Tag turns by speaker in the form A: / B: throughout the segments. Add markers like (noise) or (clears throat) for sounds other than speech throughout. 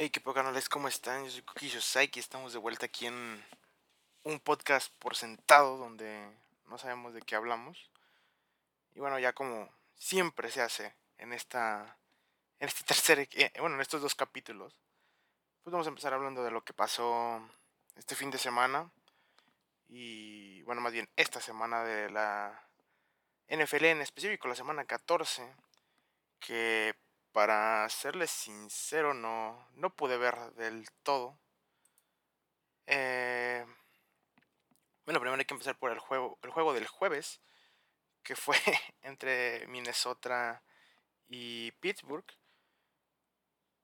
A: Hey, qué canales, ¿cómo están? Yo soy Cookie Saiki, estamos de vuelta aquí en un podcast por sentado donde no sabemos de qué hablamos. Y bueno, ya como siempre se hace en esta en este tercer eh, bueno, en estos dos capítulos, pues vamos a empezar hablando de lo que pasó este fin de semana y bueno, más bien esta semana de la NFL en específico, la semana 14, que para serles sincero, no, no pude ver del todo. Eh, bueno, primero hay que empezar por el juego, el juego del jueves, que fue (laughs) entre Minnesota y Pittsburgh.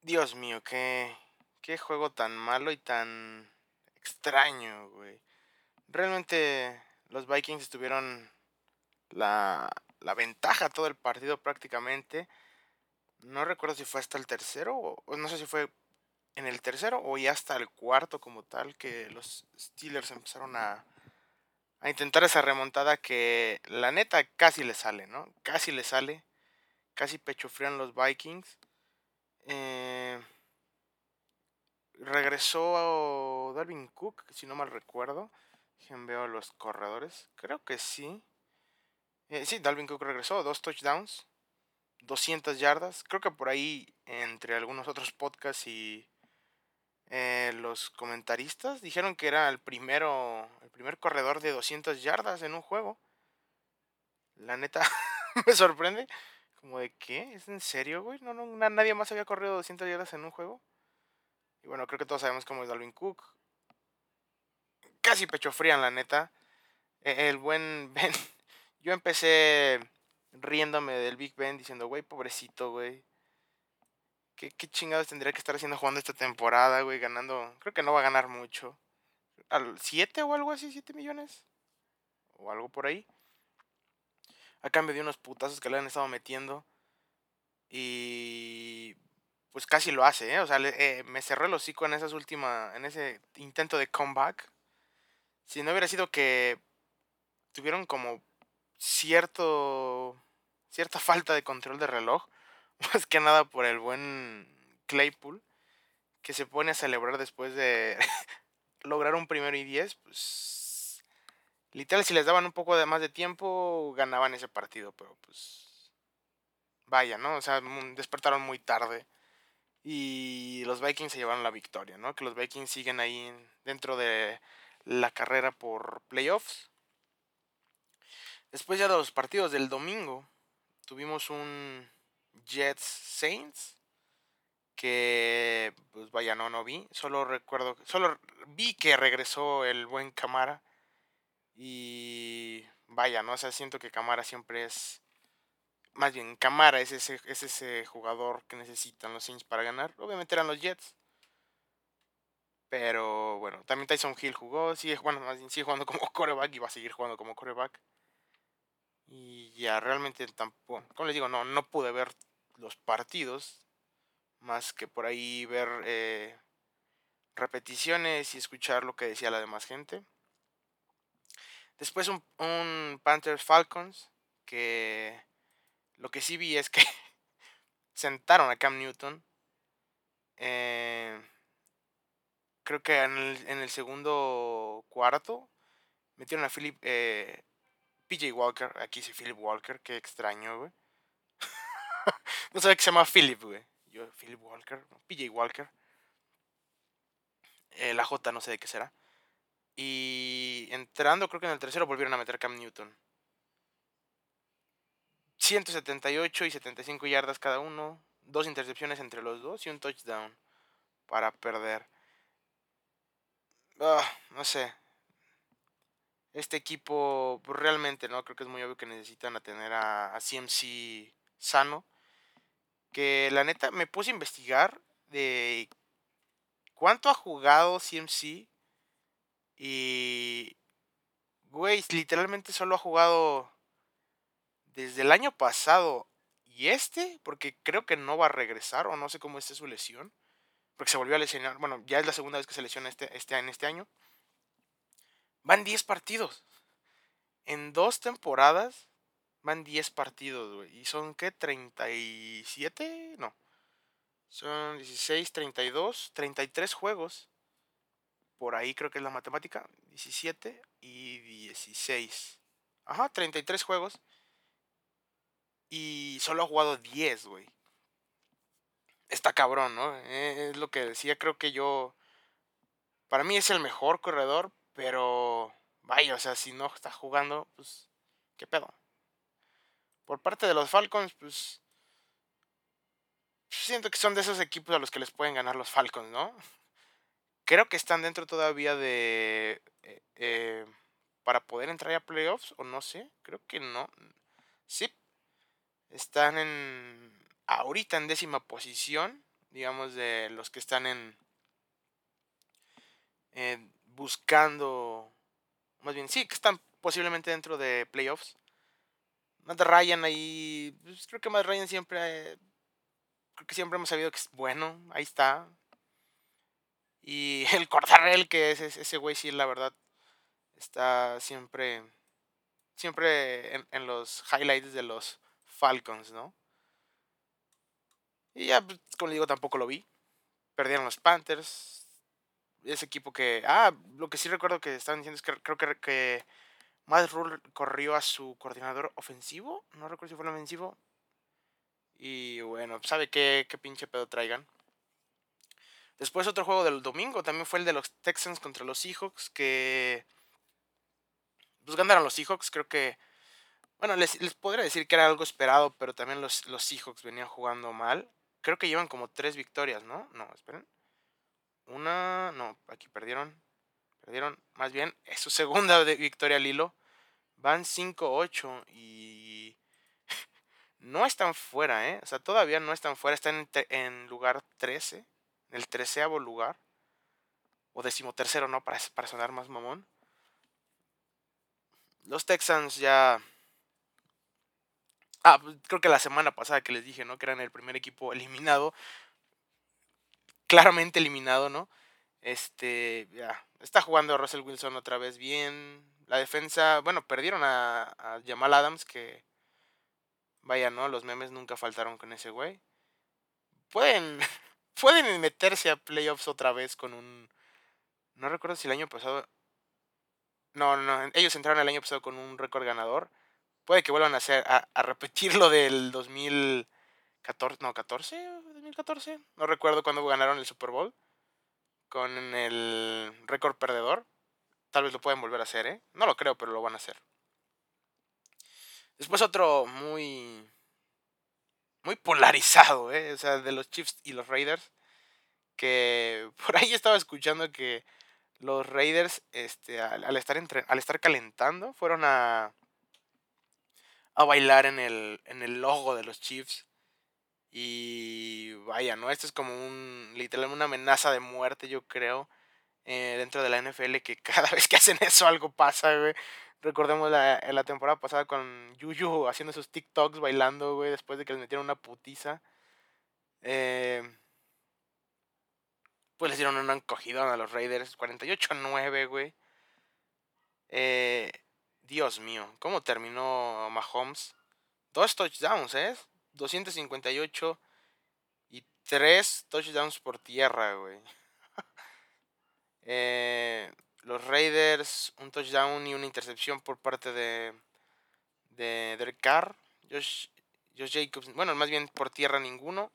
A: Dios mío, qué, qué juego tan malo y tan extraño, güey. Realmente los Vikings tuvieron la, la ventaja todo el partido prácticamente no recuerdo si fue hasta el tercero, o no sé si fue en el tercero o ya hasta el cuarto como tal, que los Steelers empezaron a, a intentar esa remontada que la neta casi le sale, ¿no? Casi le sale, casi pecho frían los Vikings. Eh, regresó Darwin Cook, si no mal recuerdo. Veo los corredores. Creo que sí. Eh, sí, Dalvin Cook regresó, dos touchdowns. 200 yardas. Creo que por ahí, entre algunos otros podcasts y eh, los comentaristas, dijeron que era el primero, el primer corredor de 200 yardas en un juego. La neta, (laughs) me sorprende. Como de qué? ¿Es en serio, güey? No, no, nadie más había corrido 200 yardas en un juego. Y bueno, creo que todos sabemos cómo es Dalvin Cook. Casi pecho frían, la neta. E, el buen Ben. (laughs) Yo empecé riéndome del Big Ben diciendo, güey, pobrecito, güey. ¿Qué, ¿Qué, chingados tendría que estar haciendo jugando esta temporada, güey? Ganando, creo que no va a ganar mucho. ¿Al 7 o algo así? ¿7 millones? O algo por ahí. A cambio de unos putazos que le han estado metiendo. Y pues casi lo hace, ¿eh? O sea, eh, me cerró el hocico en esas últimas, en ese intento de comeback. Si no hubiera sido que tuvieron como cierto cierta falta de control de reloj, (laughs) más que nada por el buen Claypool, que se pone a celebrar después de (laughs) lograr un primero y diez, pues literal si les daban un poco de más de tiempo ganaban ese partido, pero pues vaya, ¿no? O sea, despertaron muy tarde y los Vikings se llevaron la victoria, ¿no? Que los Vikings siguen ahí dentro de la carrera por playoffs. Después ya de los partidos del domingo, tuvimos un Jets Saints que pues vaya no no vi. Solo recuerdo solo vi que regresó el buen Camara. Y vaya no o sea siento que Camara siempre es más bien Camara es ese es ese jugador que necesitan los Saints para ganar. Obviamente eran los Jets. Pero bueno también Tyson Hill jugó sigue bueno más bien sigue jugando como (laughs) coreback y va a seguir jugando como coreback y ya realmente tampoco, como les digo, no, no pude ver los partidos, más que por ahí ver eh, repeticiones y escuchar lo que decía la demás gente. Después un, un Panthers Falcons, que lo que sí vi es que (laughs) sentaron a Cam Newton. Eh, creo que en el, en el, segundo cuarto metieron a Philip eh, PJ Walker, aquí sí Philip Walker, qué extraño, güey. (laughs) no sabía que se llama Philip, güey. Yo, Philip Walker, PJ Walker. Eh, la J no sé de qué será. Y entrando, creo que en el tercero volvieron a meter Cam Newton. 178 y 75 yardas cada uno. Dos intercepciones entre los dos y un touchdown para perder. Ah, no sé este equipo pues, realmente, ¿no? Creo que es muy obvio que necesitan a tener a, CMC sano. Que la neta me puse a investigar de cuánto ha jugado CMC. Y, güey, literalmente solo ha jugado desde el año pasado y este, porque creo que no va a regresar o no sé cómo esté su lesión. Porque se volvió a lesionar. Bueno, ya es la segunda vez que se lesiona este, este, en este año. Van 10 partidos. En dos temporadas van 10 partidos, güey. ¿Y son qué? ¿37? No. Son 16, 32, 33 juegos. Por ahí creo que es la matemática. 17 y 16. Ajá, 33 juegos. Y solo ha jugado 10, güey. Está cabrón, ¿no? Eh, es lo que decía, creo que yo... Para mí es el mejor corredor, pero... Vaya, o sea, si no está jugando, pues... ¿Qué pedo? Por parte de los Falcons, pues siento que son de esos equipos a los que les pueden ganar los Falcons, ¿no? Creo que están dentro todavía de... Eh, eh, para poder entrar a playoffs, o no sé, creo que no. Sí, están en... Ahorita en décima posición, digamos, de los que están en... buscando... Más bien, sí, que están posiblemente dentro de playoffs. Matt Ryan ahí, pues, creo que Matt Ryan siempre creo que siempre hemos sabido que es bueno, ahí está. Y (laughs) el Cordarrel, que es ese güey, sí, la verdad, está siempre, siempre en, los highlights de los Falcons, ¿no? Y ya, pues, como le digo, tampoco lo vi. Perdieron los Panthers. Ese equipo que... Ah, lo que sí recuerdo que estaban diciendo es que creo que, que Rule corrió a su coordinador ofensivo. No recuerdo si fue el ofensivo. Y bueno, sabe qué, qué pinche pedo traigan. Después otro juego del domingo también fue el de los Texans contra los Seahawks que pues ganaron los Seahawks, creo que bueno, les, les podría decir que era algo esperado, pero también los, los Seahawks venían jugando mal. Creo que llevan como tres victorias, ¿no? No, esperen. Una, no, aquí perdieron. Perdieron, más bien, es su segunda (laughs) victoria al hilo. Van 5-8 y (laughs) no están fuera, ¿eh? O sea, todavía no están fuera, están en, lugar 13, en el treceavo lugar. O decimotercero, ¿no? Para, para sonar más mamón. Los Texans ya... Ah, pues, creo que la semana pasada que les dije, ¿no? Que eran el primer equipo eliminado. Claramente eliminado, ¿no? Este, ya. Está jugando Russell Wilson otra vez bien. La defensa, bueno, perdieron a, a Jamal Adams, que Vaya, ¿no? Los memes nunca faltaron con ese güey. Pueden, (laughs) pueden meterse a playoffs otra vez con un... No recuerdo si el año pasado... No, no, ellos entraron el año pasado con un récord ganador. Puede que vuelvan a hacer a, a repetir lo del 2014, no, 14, 2014. No recuerdo cuándo ganaron el Super Bowl con el récord perdedor. Tal vez lo pueden volver a hacer, ¿eh? No lo creo, pero lo van a hacer. Después otro muy. Muy polarizado, ¿eh? O sea, de los Chiefs y los Raiders. Que (laughs) por ahí estaba escuchando que los Raiders, este, al, estar, entre, al estar calentando, fueron a. a bailar en el, en el logo de los Chiefs. Y vaya, ¿no? Esto es como un. literalmente una amenaza de muerte, yo creo. Eh, dentro de la NFL que (laughs) cada vez que hacen eso algo pasa, güey. Recordemos la, la temporada pasada con Yuyu haciendo sus TikToks bailando, güey, después de que les metieron una putiza. Eh, pues les dieron un encogidón a los Raiders, 48-9, güey. Eh, Dios mío, ¿cómo terminó Mahomes? Dos touchdowns, ¿eh? 258 y tres touchdowns por tierra, güey. (laughs) eh, los Raiders, un touchdown y una intercepción por parte de, de Derek Carr. Josh, Jacobs, bueno, más bien por tierra ninguno.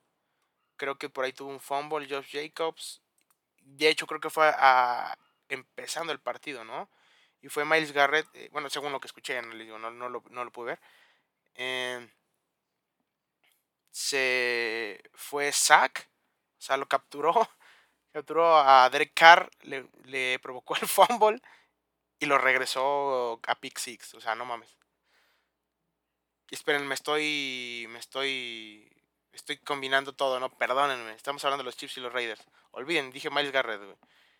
A: Creo que por ahí tuvo un fumble Josh Jacobs. De hecho, creo que fue a, empezando el partido, ¿no? Y fue Miles Garrett, eh, bueno, según lo que escuché, no, lo, no lo, pude ver. Eh, se fue sack, o sea, lo capturó (laughs) Capturó a Derek Carr, le, provocó el fumble y lo regresó a pick six. O sea, no mames. esperen, me estoy. Me estoy. Estoy combinando todo, ¿no? Perdónenme. Estamos hablando de los Chiefs y los Raiders. Olviden, dije Miles Garrett, güey.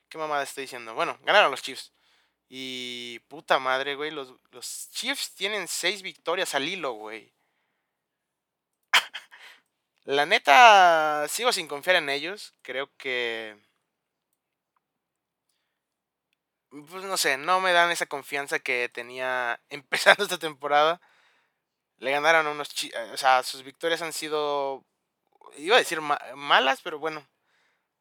A: ¿Qué mamada estoy diciendo? Bueno, ganaron los Chiefs. Y puta madre, güey. Los, los Chiefs tienen seis victorias al hilo, güey. La neta, sigo sin confiar en ellos. Creo que... Pues no sé, no me dan esa confianza que tenía (laughs) empezando esta temporada. Le ganaron unos... O sea, sus victorias han sido iba a decir malas, pero bueno.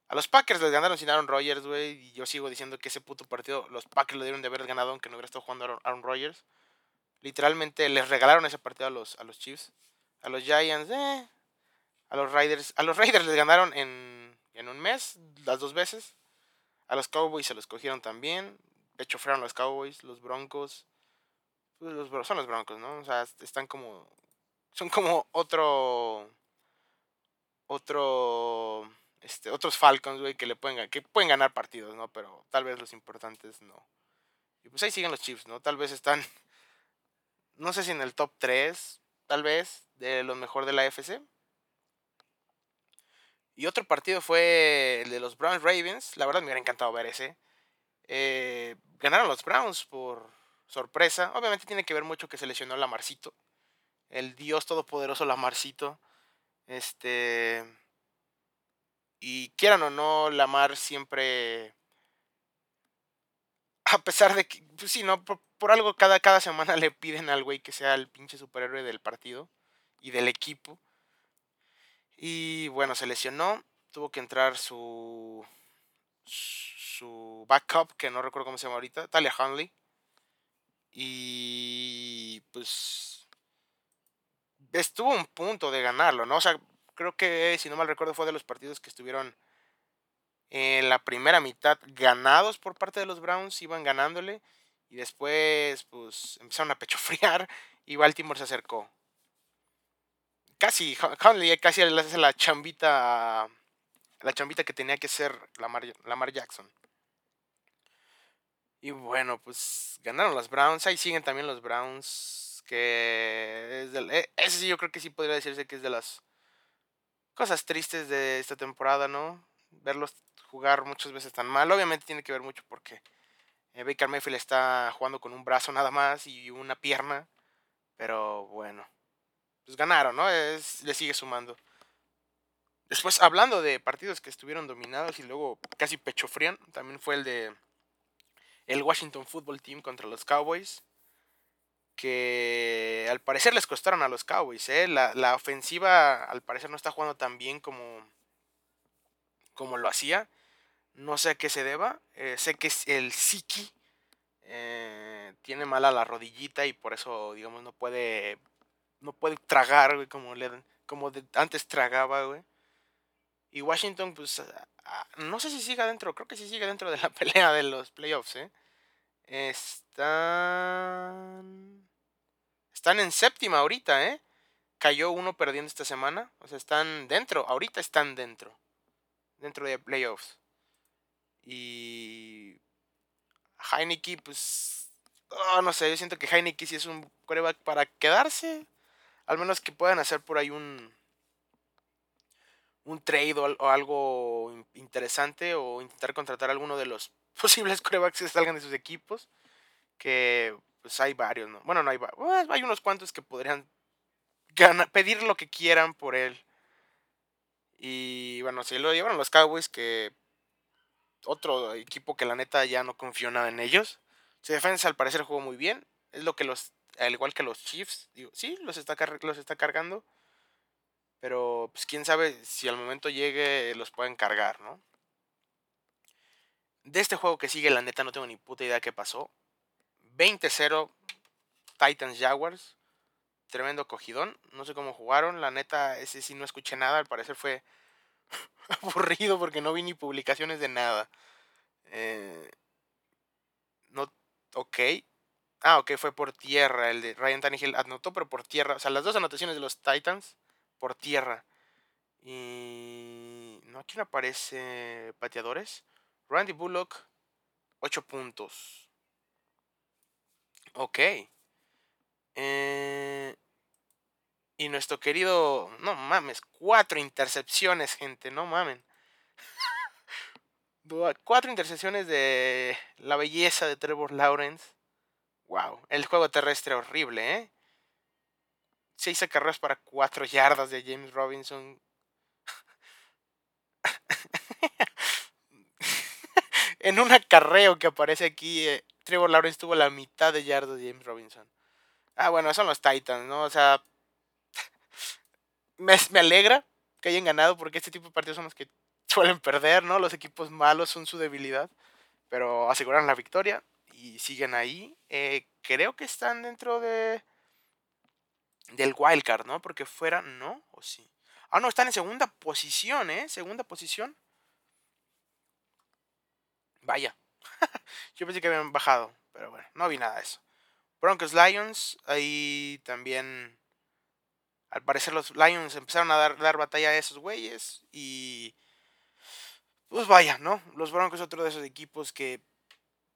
A: A los Packers les ganaron sin Aaron Rodgers, güey. Y yo sigo diciendo que ese puto partido, los Packers lo dieron de haber ganado aunque no hubiera estado jugando Aaron Rodgers. Literalmente les regalaron ese partido a los, a los Chiefs. A los Giants, eh. A los Raiders. A los Raiders les ganaron en, en un mes, las dos veces. A los Cowboys se los cogieron también. Pecho fueron los Cowboys, los Broncos. Pues los, son los Broncos, ¿no? O sea, están como. Son como otro. Otro. Este, otros Falcons, güey, que le pueden, que pueden ganar partidos, ¿no? Pero tal vez los importantes no. Y pues ahí siguen los Chiefs, ¿no? Tal vez están. (laughs) No sé si en el top 3, tal vez, de los mejor de la FC. Y otro partido fue el de los Browns Ravens. La verdad me hubiera encantado ver ese. Eh, ganaron los Browns por sorpresa. Obviamente tiene que ver mucho que se lesionó Lamarcito. El Dios Todopoderoso Lamarcito. Este. Y quieran o no, Lamar siempre. A pesar de que. Pues sí, ¿no? Por, algo cada, cada semana (laughs) le piden al güey que sea el pinche superhéroe del partido y del equipo. Y bueno, se lesionó. Tuvo que entrar su. Su backup, que no recuerdo cómo se llama ahorita, Talia Hunley. Y. Pues. Estuvo un punto de ganarlo, ¿no? O sea, creo que, si no mal recuerdo, fue de los partidos que estuvieron en la primera mitad ganados por parte de los Browns, iban ganándole. Y después, pues, empezaron a pechofriar y Baltimore se acercó casi, casi le hace la chambita, la chambita que tenía que ser Lamar, Lamar Jackson. Y bueno, pues ganaron los Browns. Ahí siguen también los Browns. Que es e, ese sí yo creo que sí podría decirse que es de las cosas tristes de esta temporada, ¿no? Verlos jugar muchas veces tan mal. Obviamente tiene que ver mucho porque eh, Baker Mayfield está jugando con un brazo nada más y una pierna. Pero bueno pues ganaron, ¿no? Es, le sigue sumando. Después, hablando de partidos que estuvieron dominados y luego casi pecho frían, también fue el de el Washington Football Team contra los Cowboys. Que al parecer les costaron a los Cowboys. ¿eh? La, ofensiva al parecer no está jugando tan bien como, como lo hacía. No sé a qué se deba. Eh, sé que el Siki eh, tiene mala la rodillita y por eso, digamos, no puede no puede tragar, güey, como, le, como antes tragaba, güey. Y Washington, pues, no sé si sigue dentro, creo que sí sigue dentro de la (laughs) pelea de los playoffs, ¿eh? Están... Están en séptima ahorita, ¿eh? Cayó uno perdiendo esta semana. O sea, están dentro, ahorita están dentro. Dentro de playoffs. Y... Heineke, pues... Oh, no sé, yo siento que Heineke sí es un coreback para quedarse. Al menos que puedan hacer por ahí un, un trade o, algo interesante o intentar contratar a alguno de los (laughs) posibles corebacks que salgan de sus equipos. Que pues hay varios, ¿no? Bueno, no hay varios. Hay unos cuantos que podrían pedir lo que quieran por él. Y bueno, se lo llevaron los Cowboys, que otro equipo que la neta ya no confió nada en ellos. Su defensa al parecer jugó muy bien. Es lo que los al igual que los Chiefs, digo, sí, los está, los está cargando, pero pues quién sabe si al momento llegue los pueden cargar, ¿no? De este juego que sigue, la neta no tengo ni puta idea qué pasó. 20-0 Titans Jaguars. Tremendo cogidón. No sé cómo jugaron. La neta, ese sí no escuché nada. Al parecer fue (laughs) aburrido porque no vi ni publicaciones de nada. Eh, no, ok. Ah, ok, fue por tierra. El de Ryan Tannehill anotó, pero por tierra. O sea, las dos anotaciones de los Titans por tierra. Y. No, aquí no aparece pateadores. Randy Bullock, 8 puntos. Ok. Eh, y nuestro querido. No mames, cuatro intercepciones, gente, no mamen. (laughs) cuatro intercepciones de la belleza de Trevor Lawrence. Wow, el juego terrestre horrible, ¿eh? Seis acarreos para cuatro yardas de James Robinson. (laughs) en un acarreo que aparece aquí, eh, Trevor Lawrence tuvo la mitad de yardas de James Robinson. Ah, bueno, son los Titans, ¿no? O sea, (laughs) me, me alegra que hayan ganado, porque este tipo de partidos son los que (laughs) suelen perder, ¿no? Los equipos malos son su debilidad, pero aseguran la victoria y siguen ahí. Eh, creo que están dentro de del wildcard, ¿no? Porque fuera, ¿no? ¿O sí? Ah, no, están en segunda posición, ¿eh? Segunda posición. Vaya. (laughs) Yo pensé que habían bajado, pero bueno, no vi nada de eso. Broncos Lions, ahí también al parecer los Lions empezaron a dar, dar batalla a esos güeyes y pues vaya, ¿no? Los Broncos otro de esos equipos que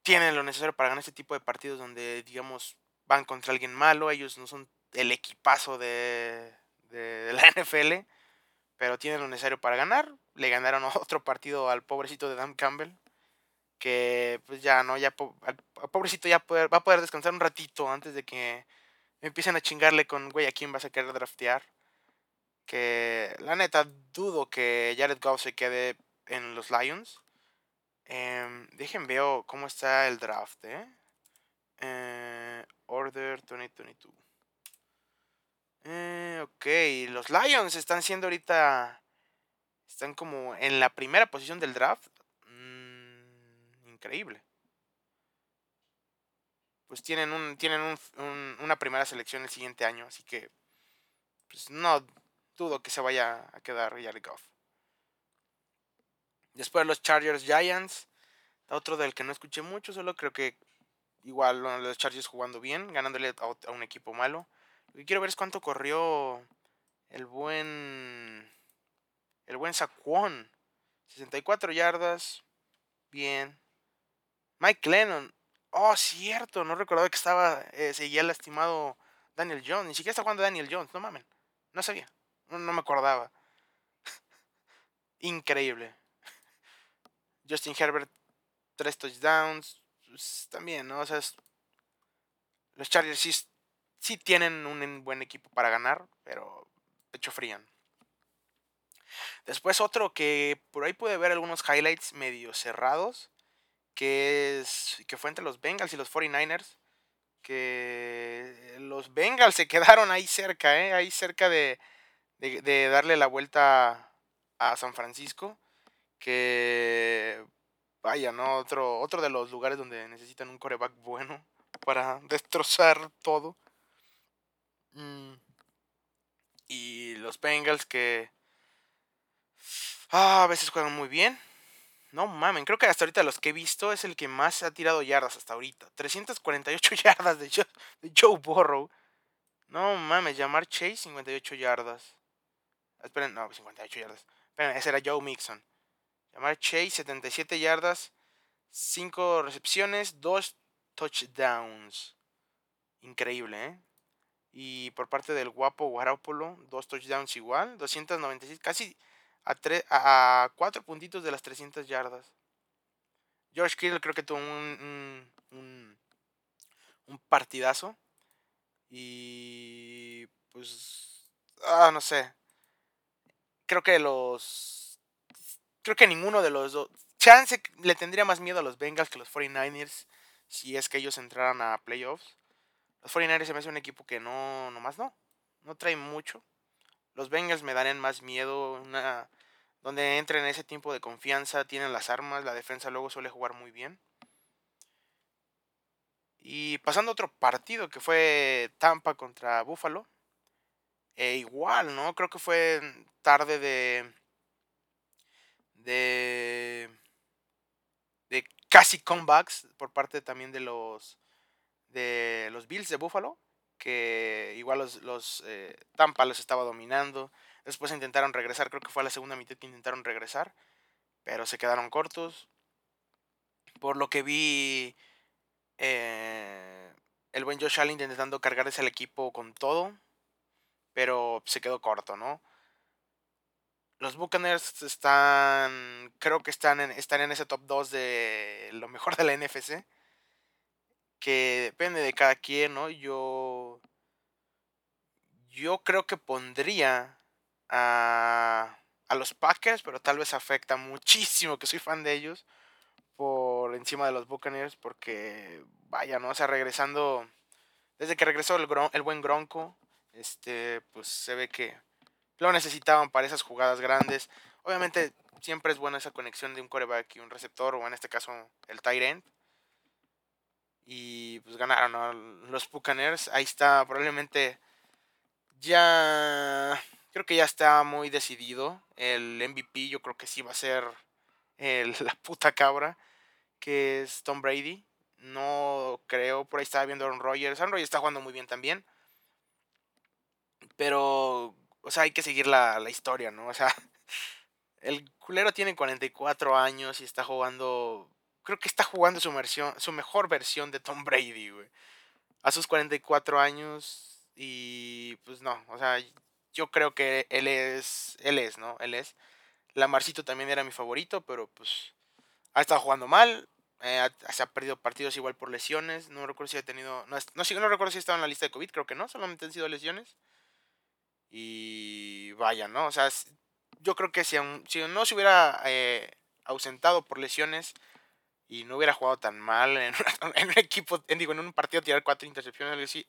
A: tienen lo necesario para ganar este tipo de partidos donde, digamos, van contra alguien malo. Ellos no son el equipazo de, de, la (laughs) NFL, pero tienen lo necesario para ganar. Le ganaron (laughs) otro partido al pobrecito de Dan Campbell, que pues ya, ¿no? Ya, al, pobrecito ya va a poder descansar un ratito antes de que empiecen a chingarle con, güey, ¿a quién vas a querer draftear? Que la neta dudo que Jared Goff se quede en los Lions. Eh, dejen veo cómo está el draft, ¿eh? eh Order 2022. Eh, ok, los Lions están siendo ahorita... Están como en la primera posición del draft. Mm, increíble pues tienen un tienen un, una primera selección el siguiente año, así que pues no dudo que se vaya a quedar Jared Goff. Después los Chargers Giants, otro del que no escuché mucho, solo creo que igual los Chargers jugando bien, ganándole a, un equipo malo. Lo que quiero ver es cuánto corrió el buen el buen Saquon. 64 yardas. Bien. Mike Lennon, Oh, cierto, no recordaba que estaba, eh, seguía lastimado Daniel Jones. Ni siquiera está jugando Daniel Jones, no mamen. No sabía, no, me acordaba. (laughs) Increíble. Justin Herbert, tres touchdowns. Pues, también, ¿no? O sea, los Chargers sí, tienen un buen equipo para ganar, pero hecho frían. Después otro que por ahí puede ver algunos highlights medio cerrados que, es, que fue entre los Bengals y los 49ers, que los Bengals se quedaron ahí cerca, ¿eh? ahí cerca de, de, darle la vuelta a San Francisco, que vaya, ¿no? Otro, otro de los lugares donde necesitan un coreback bueno para (laughs) destrozar todo. Mm. Y los Bengals que ah, a veces juegan muy bien, no mamen, creo que hasta ahorita los que he visto es el que más ha tirado yardas hasta ahorita. 348 (laughs) yardas de Joe, de Joe Burrow. No mames, llamar Chase 58 yardas. Esperen, no, 58 yardas. Esperen, ese era Joe Mixon. Llamar Chase 77 yardas, 5 recepciones, 2 touchdowns. Increíble, ¿eh? Y por parte del guapo Guarápolo, 2 touchdowns igual, 296, casi a, a, cuatro puntitos de las 300 yardas. George Kittle creo que tuvo un, un, un, partidazo. Y pues, ah, no sé. Creo que los... Creo que ninguno de los dos... Chance le tendría más miedo a los Bengals que a los 49ers si es que ellos entraran a playoffs. Los 49ers se me hace un equipo que no, nomás no. No trae mucho. Los Bengals me darían más miedo, una donde entren en ese tiempo de confianza, tienen las armas, la defensa luego suele jugar muy bien. Y pasando a otro partido que fue Tampa contra Buffalo. E igual, ¿no? Creo que fue tarde de. De. de casi comebacks por parte también de los. de los Bills de Buffalo que igual los, los eh, Tampa los estaba dominando. Después intentaron regresar, creo que fue la segunda mitad que intentaron regresar, pero se quedaron cortos. Por lo que vi, eh, el buen Josh Allen intentando cargarse al equipo con todo, pero se quedó corto, ¿no? Los Buccaneers están, creo que están en, están en ese top 2 de lo mejor de la NFC que depende de cada quien, ¿no? Yo, yo creo que pondría a, a los Packers, pero tal vez afecta muchísimo que soy fan de ellos por encima de los Buccaneers, porque vaya, ¿no? O sea, regresando, desde que regresó el, el buen Gronco, este, pues se ve que lo necesitaban para esas jugadas grandes. Obviamente siempre es buena esa conexión de un coreback y un receptor, o en este caso el tight end. Y pues ganaron los Buccaneers. Ahí está, probablemente ya. Creo que ya está muy decidido. El MVP, yo creo que sí va a ser el, (laughs) la puta cabra, que es Tom Brady. No creo, por ahí estaba viendo a Aaron Rodgers. Aaron Rodgers está jugando muy bien también. Pero, o sea, hay que seguir la, la historia, ¿no? O sea, (laughs) el culero tiene 44 años y está jugando creo que está jugando su, versión, su mejor versión de Tom Brady, güey. A sus 44 años y pues no, o sea, yo creo que él es, él es, ¿no? Él es. Lamarcito también era mi favorito, pero pues ha estado jugando mal. Eh, se ha perdido partidos igual por lesiones. No recuerdo si ha tenido. No, no, no recuerdo si estaba en la lista de COVID, creo que no. Solamente han sido lesiones. Y vaya, ¿no? O sea, yo creo que si, si no se hubiera eh, ausentado por lesiones, y no hubiera jugado tan mal en, un (laughs) equipo, en, digo, en un partido tirar cuatro intercepciones, así,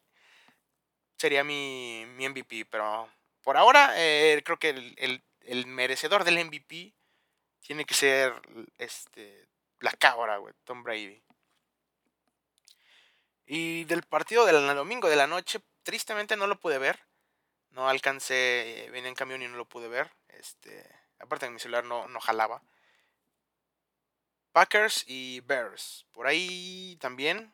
A: sería mi, mi MVP. Pero por ahora, eh, creo que el, el, merecedor del MVP tiene que ser este, la cabra, güey, Tom Brady. Y del partido del domingo de la noche, tristemente no lo pude ver. No alcancé, venía en camión y no lo pude ver. Este, aparte que mi celular no, no jalaba. Packers y Bears. Por ahí también.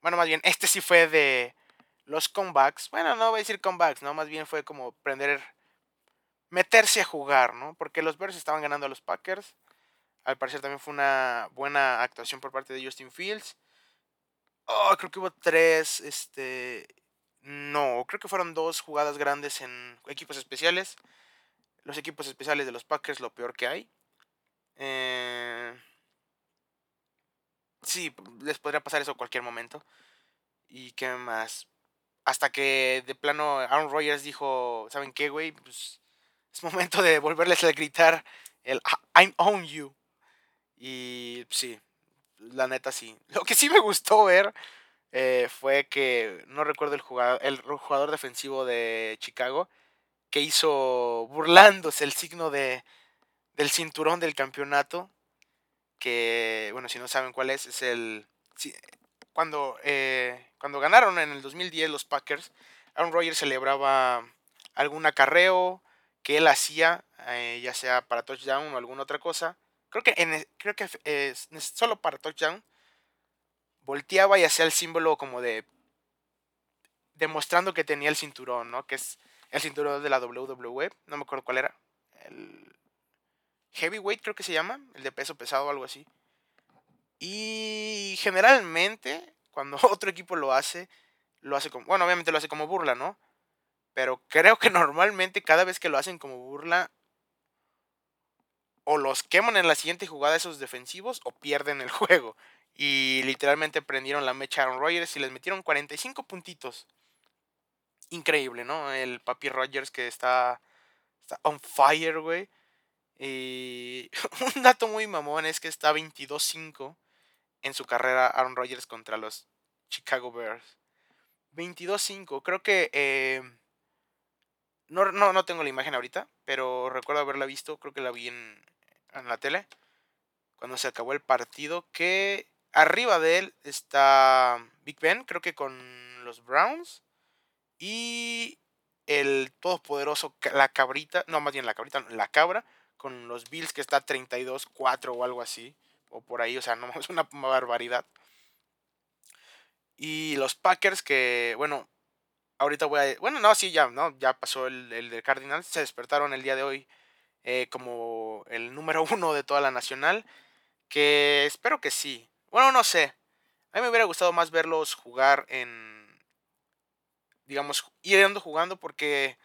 A: Bueno, más bien, este sí fue de los comebacks. Bueno, no voy a decir comebacks, ¿no? Más bien fue como prender. Meterse a jugar, ¿no? Porque los Bears estaban ganando a los Packers. Al parecer también fue una buena actuación por parte de Justin Fields. Oh, creo que hubo tres. Este. No, creo que fueron dos jugadas grandes en equipos especiales. Los equipos especiales de los Packers, lo peor que hay. Eh, sí, les podría pasar eso en cualquier momento. ¿Y qué más? Hasta que de plano Aaron Rodgers dijo, ¿saben qué, güey? Pues es momento de volverles a gritar el I own you. Y sí, la neta sí. Lo que sí me gustó ver eh, fue que, no recuerdo el jugador, el jugador defensivo de Chicago, que hizo burlándose el signo de, del cinturón del campeonato que, bueno, si no saben cuál es, es el... cuando, eh, cuando ganaron en el 2010 los Packers, Aaron Rodgers celebraba algún acarreo que él hacía, eh, ya sea para touchdown o alguna otra cosa. Creo que, en, e, creo que es solo para touchdown. Volteaba y hacía el símbolo como de... Demostrando que tenía el cinturón, ¿no? Que es el cinturón de la WWE. No me acuerdo cuál era. El, heavyweight creo que se llama, el de peso pesado o algo así. Y generalmente, cuando (laughs) otro equipo lo hace, lo hace como, bueno, obviamente lo hace como burla, ¿no? Pero creo que (laughs) normalmente cada vez que lo hacen como burla, o los queman en la siguiente jugada esos defensivos o pierden el (laughs) juego. Y literalmente prendieron la mecha a Aaron Rodgers y les metieron 45 puntitos. Increíble, ¿no? El Papi Rodgers que está, está on fire, güey. Y (laughs) un dato muy mamón es que está 22-5 en su carrera Aaron Rodgers contra los Chicago Bears. 22-5. Creo que... Eh, no, no, no, tengo la imagen ahorita, pero recuerdo haberla visto, creo que la vi en, en la tele, cuando se acabó el partido, que arriba de él está Big Ben, creo que con los Browns, y el todopoderoso, la cabrita, no, más bien la cabrita, la cabra, con los Bills que está 32-4 o algo así, o por ahí, o sea, (laughs) no una barbaridad. Y los Packers que, bueno, ahorita voy a... Bueno, no, sí, ya, ¿no? Ya pasó el, el de Cardinals, se despertaron el día de hoy eh, como el número (laughs) uno de toda la nacional, que espero que sí. Bueno, no sé. A mí me hubiera gustado más verlos jugar en, digamos, ir jugando porque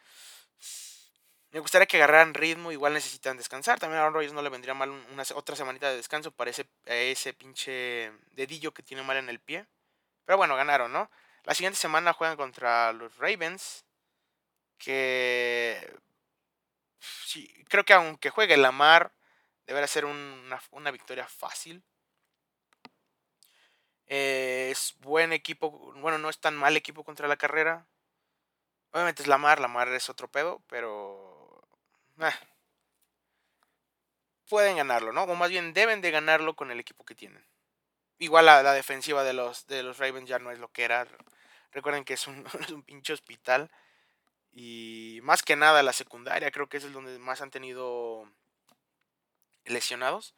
A: me gustaría que agarraran ritmo, igual necesitan descansar. También a Aaron Rodgers no le vendría mal una, otra semanita de descanso para ese, ese pinche dedillo que tiene mal en el pie. Pero bueno, ganaron, ¿no? La siguiente semana juegan contra los Ravens. Que. Sí, creo que aunque juegue Lamar, deberá ser una, una victoria fácil. Es buen equipo. Bueno, no es tan mal equipo contra la carrera. Obviamente es Lamar, Lamar es otro pedo, pero... eh, pueden ganarlo, ¿no? O más bien deben de ganarlo con el equipo que tienen. Igual la, la defensiva de los, de los Ravens ya no es lo que era. Recuerden que es un, (laughs) es un pinche hospital. Y más que nada la secundaria, creo que es el donde más han tenido lesionados.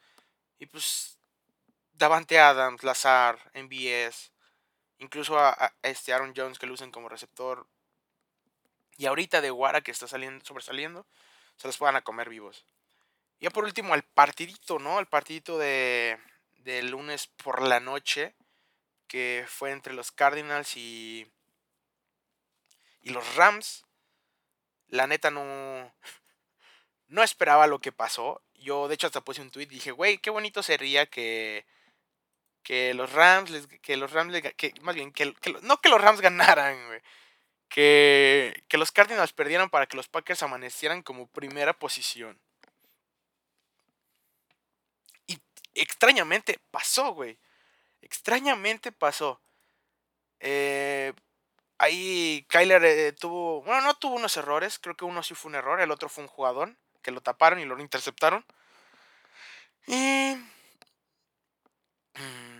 A: Y pues Davante Adams, Lazar, MBS, incluso a, este Aaron Jones que lo usan como receptor. Y ahorita de Guara que está saliendo, sobresaliendo, se los puedan a comer vivos. Y ya por último, al partidito, ¿no? Al partidito de, de lunes por la noche, que fue entre los Cardinals y, y los Rams. La neta no, (laughs) no esperaba lo que pasó. Yo, de hecho, hasta puse un tweet dije, güey, qué bonito sería que, que los Rams, les- que los Rams, que, más bien, que, no que los Rams ganaran, güey. Que, que los Cardinals perdieran para que los Packers amanecieran como primera posición. Y extrañamente pasó, güey. Extrañamente pasó. Eh, ahí Kyler eh, tuvo, bueno, no tuvo unos errores, creo que uno sí fue un error, el otro fue un jugador que lo taparon y lo interceptaron. Y... (clears throat)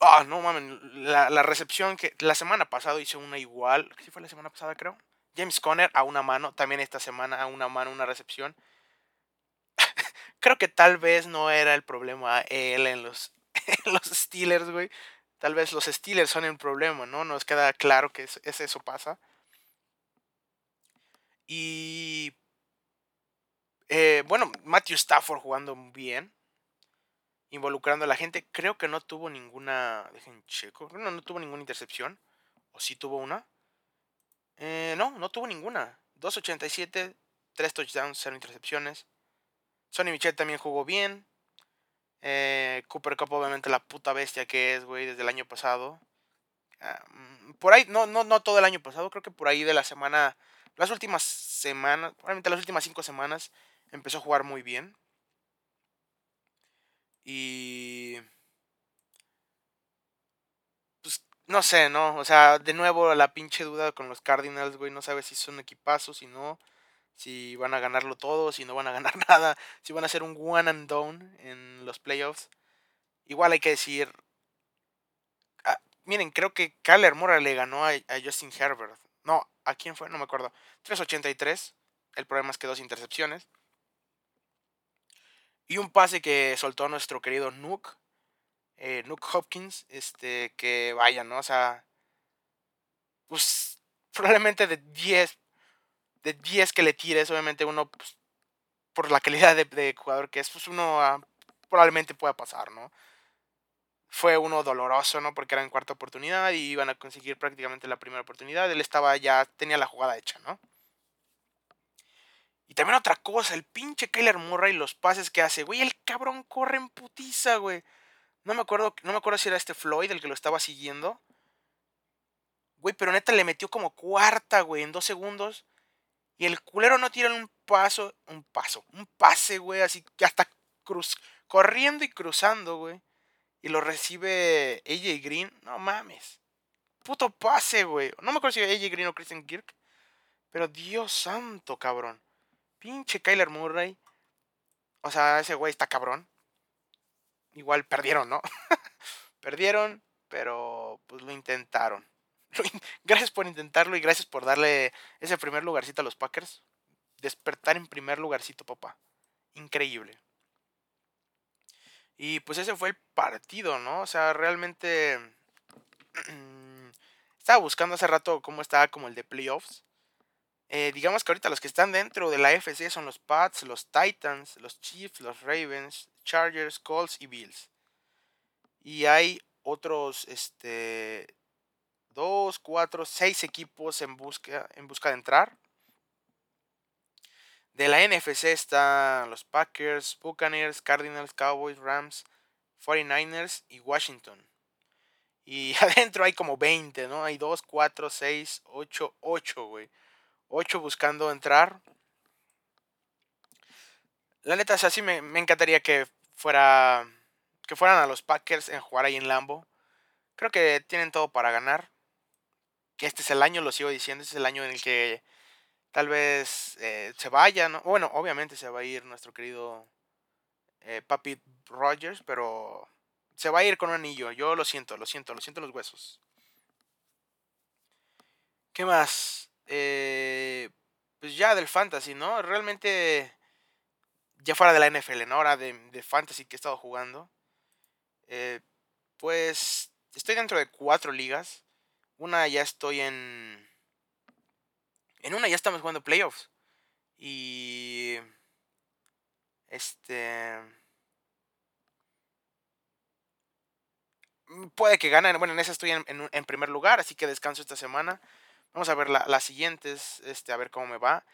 A: Ah, no mames, la, la recepción que la semana pasada hizo una igual, ¿sí fue la semana pasada creo? James Conner a una mano, también esta semana a una mano, una recepción. (laughs) Creo que tal vez no era el problema él en los, (laughs) en los Steelers, güey. Tal vez los Steelers son el problema, ¿no? Nos queda claro que es eso pasa. Y eh, bueno, Matthew Stafford jugando bien, involucrando a la gente. Creo que no tuvo ninguna. Dejen checo. No, no tuvo ninguna intercepción. ¿O sí tuvo una? Eh, no, no tuvo ninguna. 2.87, 3 touchdowns, 0 intercepciones. Sonny Michel también jugó bien. Eh, Cooper Cup, obviamente, la puta bestia que es, güey, desde el año pasado. Ah, mm, por ahí, no, no, no todo el año pasado, creo que por ahí de la semana, las últimas semanas, probablemente las últimas cinco semanas, empezó a jugar muy bien. Y. Pues no sé, ¿no? O sea, de nuevo la pinche duda con los Cardinals, güey. No sabes si son equipazos, si no. Si van a ganarlo todo, si no van a (laughs) ganar nada. Si van a ser un one and done en los playoffs. Igual hay que decir. ah, miren, creo que Kyler Murray le ganó a Justin Herbert. No, ¿a quién fue? No me acuerdo. 3.83. El problema es que dos intercepciones. Y un pase que soltó nuestro querido Nook. Eh, Nook Hopkins. Este, que vaya, ¿no? O sea. Pues (laughs) probablemente de 10. De 10 que le tires, obviamente uno. pues, por la calidad de, jugador que es, pues uno ah, probablemente pueda pasar, ¿no? Fue uno doloroso, ¿no? Porque era en cuarta oportunidad y iban a conseguir prácticamente la primera oportunidad. Él estaba ya, tenía la jugada hecha, ¿no? Y también otra cosa, el pinche Kyler Murray, los pases que hace, güey, el cabrón corre en putiza, güey. No me acuerdo, no me acuerdo si era este Floyd el que lo estaba siguiendo. Güey, pero neta le metió como cuarta, güey, en dos segundos. Y el culero no tira un paso, un paso, un pase, güey, así que hasta cruz, corriendo y cruzando, güey. Y lo recibe AJ Green. No mames. Puto pase, güey. No me acuerdo si era AJ Green o Christian Kirk. Pero Dios santo, cabrón. Pinche Kyler Murray. O sea, ese güey está cabrón. Igual perdieron, ¿no? (laughs) perdieron, pero pues lo intentaron. (laughs) Gracias por intentarlo y gracias por darle ese primer lugarcito a los Packers. Despertar en primer lugarcito, papá. Increíble. Y pues ese fue el partido, ¿no? O sea, realmente... (clears throat) Estaba buscando hace rato cómo estaba como el de playoffs. Eh, digamos que ahorita los que están dentro de la FC son los Pats, los Titans, los Chiefs, los Ravens, Chargers, Colts y Bills. Y hay otros, este, dos, cuatro, seis equipos en busca, en busca de entrar. De la NFC están los Packers, Buccaneers, Cardinals, Cowboys, Rams, 49ers y Washington. Y (laughs) adentro hay como 20, ¿no? Hay 2, 4, 6, 8, 8, güey. 8 buscando entrar. La neta, o sea, sí me, encantaría que fuera que fueran a los Packers en jugar ahí en Lambo. Creo que tienen todo para ganar. que este es el año, lo sigo diciendo, este es el año en el que tal vez eh, se vaya, ¿no? Bueno, obviamente se va a ir nuestro querido eh, Papi Rogers, pero se va a ir con un anillo. Yo lo siento, lo siento, lo siento los huesos. ¿Qué más? Eh, pues ya del fantasy, ¿no? Realmente, ya fuera de la NFL, ¿no? Ahora de, de fantasy que he estado jugando. Eh, pues estoy dentro de cuatro ligas. Una ya estoy en... En una ya estamos jugando playoffs. Y... Este... Puede que ganen. Bueno, en esa estoy en, primer lugar, así que descanso esta semana. Vamos a ver las siguientes, este, a ver cómo me va.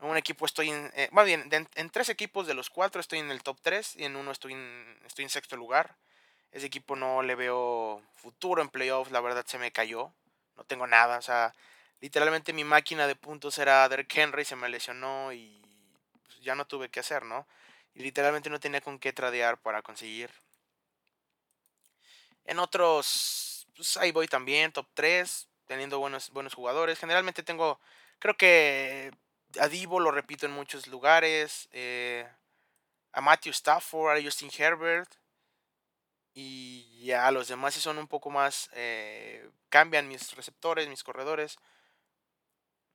A: En un equipo estoy en. Eh, más bien, en, tres equipos de los cuatro estoy en el top 3 y en uno estoy en, estoy en sexto lugar. Ese equipo no le veo futuro en playoffs, la verdad se me cayó. No tengo nada, o sea, literalmente mi máquina de puntos era Derek Henry, se me lesionó y pues, ya no tuve que hacer, ¿no? Y literalmente no tenía con qué tradear para conseguir en otros, pues ahí voy también, top 3, teniendo buenos, buenos jugadores. Generalmente tengo, creo que a Divo lo repito en muchos lugares, eh, a Matthew Stafford, a Justin Herbert. Y ya los demás sí son un poco más, eh, cambian mis receptores, mis corredores.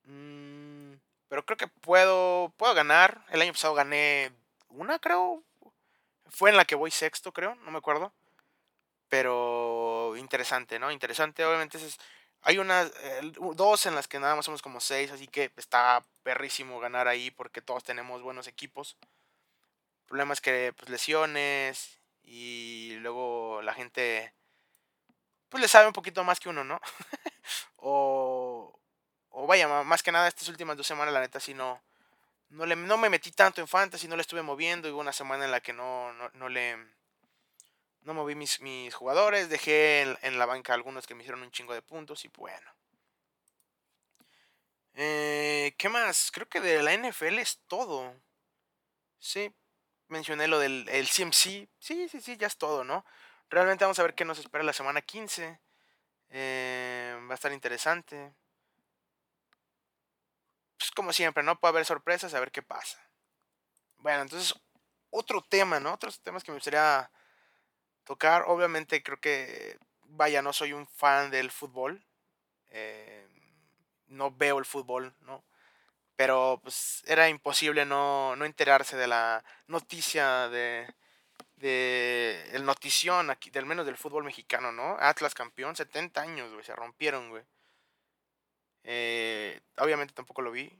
A: Mm, pero creo que puedo, puedo ganar. El año pasado gané una, creo. Fue en la que voy sexto, creo, no me acuerdo. Pero interesante, ¿no? Interesante, obviamente es, hay unas, dos en las que nada más somos como seis, así que está perrísimo ganar ahí porque todos tenemos buenos equipos. El problema es que pues, lesiones y luego la gente pues le sabe un poquito más que uno, ¿no? (laughs) o, o vaya, más que nada estas últimas dos semanas la neta sí no, no, le, no me metí tanto en fantasy, no le estuve moviendo, y hubo una semana en la que no, no, no le no moví mis, mis jugadores, dejé en, la banca algunos que me hicieron un chingo de puntos y bueno. Eh, ¿Qué más? Creo que de la NFL es todo. Sí, mencioné lo del el CMC. Sí, sí, sí, ya es todo, ¿no? Realmente vamos a ver qué nos espera la semana 15. Eh, va a estar interesante. Pues como siempre, ¿no? Puede haber sorpresas, a ver qué pasa. Bueno, entonces, otro tema, ¿no? Otros temas que me gustaría tocar. Obviamente creo que, vaya, no soy un fan del fútbol. Eh, no veo el fútbol, ¿no? Pero pues era imposible no, no enterarse de la noticia de, de el notición aquí, del menos del fútbol mexicano, ¿no? Atlas campeón, 70 años, güey, se rompieron, güey. Eh, obviamente tampoco lo vi.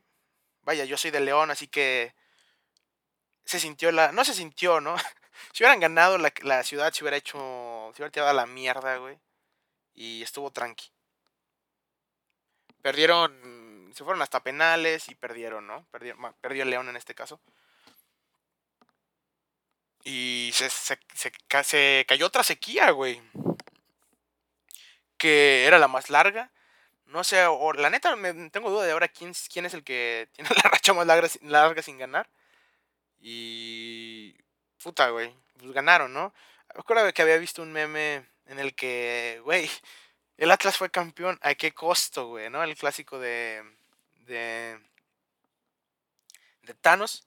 A: Vaya, yo soy de León, así que se sintió la... No se sintió, ¿no? (laughs) Si hubieran ganado, la, la ciudad se hubiera hecho. Se hubiera tirado a la mierda, güey. Y estuvo tranqui. Perdieron. Se fueron hasta penales y perdieron, ¿no? Perdieron, perdió el León en este caso. Y se, se, se, se cayó otra sequía, güey. Que era la más larga. No sé, o, la neta, me, tengo duda de ahora quién, quién es el que tiene (laughs) la racha más larga, larga sin ganar. Y puta, güey, pues ganaron, ¿no? Me que había visto un meme en el que, güey, el Atlas fue campeón, ¿a qué costo, güey? ¿No? El clásico de, de, de Thanos.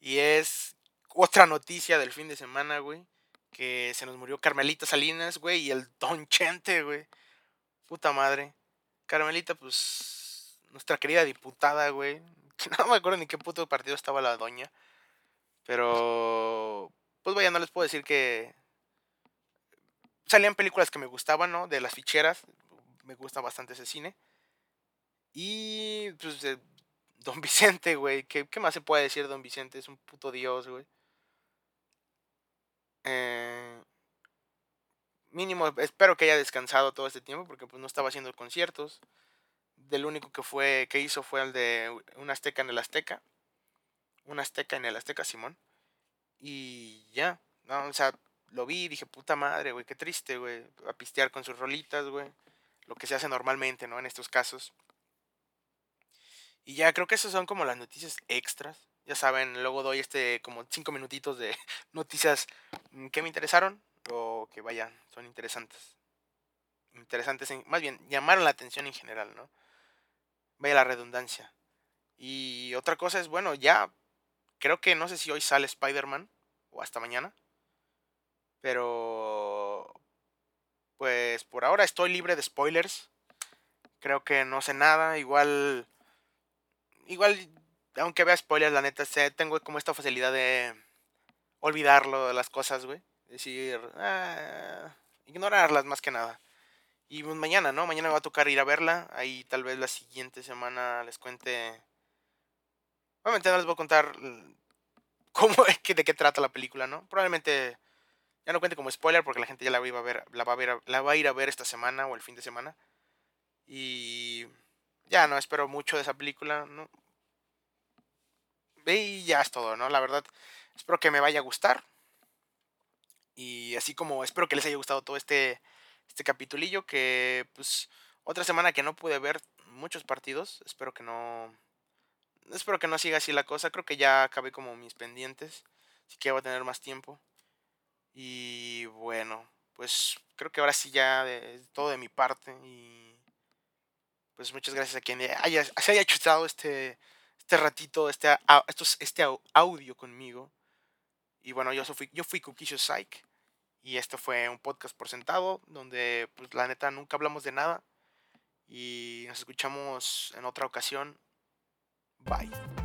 A: Y es otra noticia del fin de semana, güey. Que se nos murió Carmelita Salinas, güey, y el Don Chente, güey. Puta madre. Carmelita, pues, nuestra querida diputada, güey. (laughs) No me acuerdo ni qué puto partido estaba la doña. Pero, pues vaya, no les puedo decir que salían películas que me gustaban, ¿no? De las ficheras. Me gusta bastante ese cine. Y, pues, (laughs) Don Vicente, güey. ¿Qué, ¿Qué, más se puede decir de Don Vicente? Es un puto dios, güey. Eh, mínimo, espero que haya descansado todo este tiempo porque pues no estaba haciendo conciertos. Del único que fue que hizo fue el de un Azteca en el Azteca un Azteca en el Azteca Simón. Y ya, no, o sea, lo vi dije, puta madre, güey, qué triste, güey, a pistear con sus rolitas, güey. Lo que se hace normalmente, ¿no? En estos casos. Y ya creo que esas son como las noticias extras. Ya saben, luego doy este como cinco minutitos de (laughs) noticias mm, que me interesaron o que vayan, son interesantes. interesantes, más bien llamaron la atención en general, ¿no? Vaya la redundancia. Y otra cosa es, bueno, ya creo que no sé si hoy sale Spider-Man o hasta mañana. Pero pues por ahora estoy libre de spoilers. Creo que no sé nada, igual igual aunque vea spoilers, la neta tengo como esta facilidad de olvidarlo de las cosas, güey. Decir, ah, ignorarlas más que nada. Y pues, mañana, ¿no? Mañana va a tocar ir a verla. Ahí tal vez la siguiente semana les cuente. Obviamente no les voy a contar cómo (laughs) es que de qué trata la película, ¿no? Probablemente ya no cuente como spoiler porque la gente ya la va a ver, la va a ver, la va a ir a ver esta semana o el fin de semana. Y ya no espero mucho de esa película, ¿no? Y ya es todo, ¿no? La verdad, espero que me vaya a gustar. Y así como espero que les haya gustado todo este este capitulillo que pues otra semana que no pude ver muchos partidos, espero que no espero que no siga así la cosa, creo que ya acabé como mis pendientes, así que voy a tener más tiempo. Y bueno, pues creo que ahora sí ya de, todo de mi parte y pues muchas gracias a quien haya, se haya chutado este este ratito, este, este audio conmigo. Y bueno, yo, fui, yo fui Kukisho Psych. Y esto fue un podcast por sentado, donde pues la neta nunca hablamos de nada. Y nos escuchamos en otra ocasión. Bye.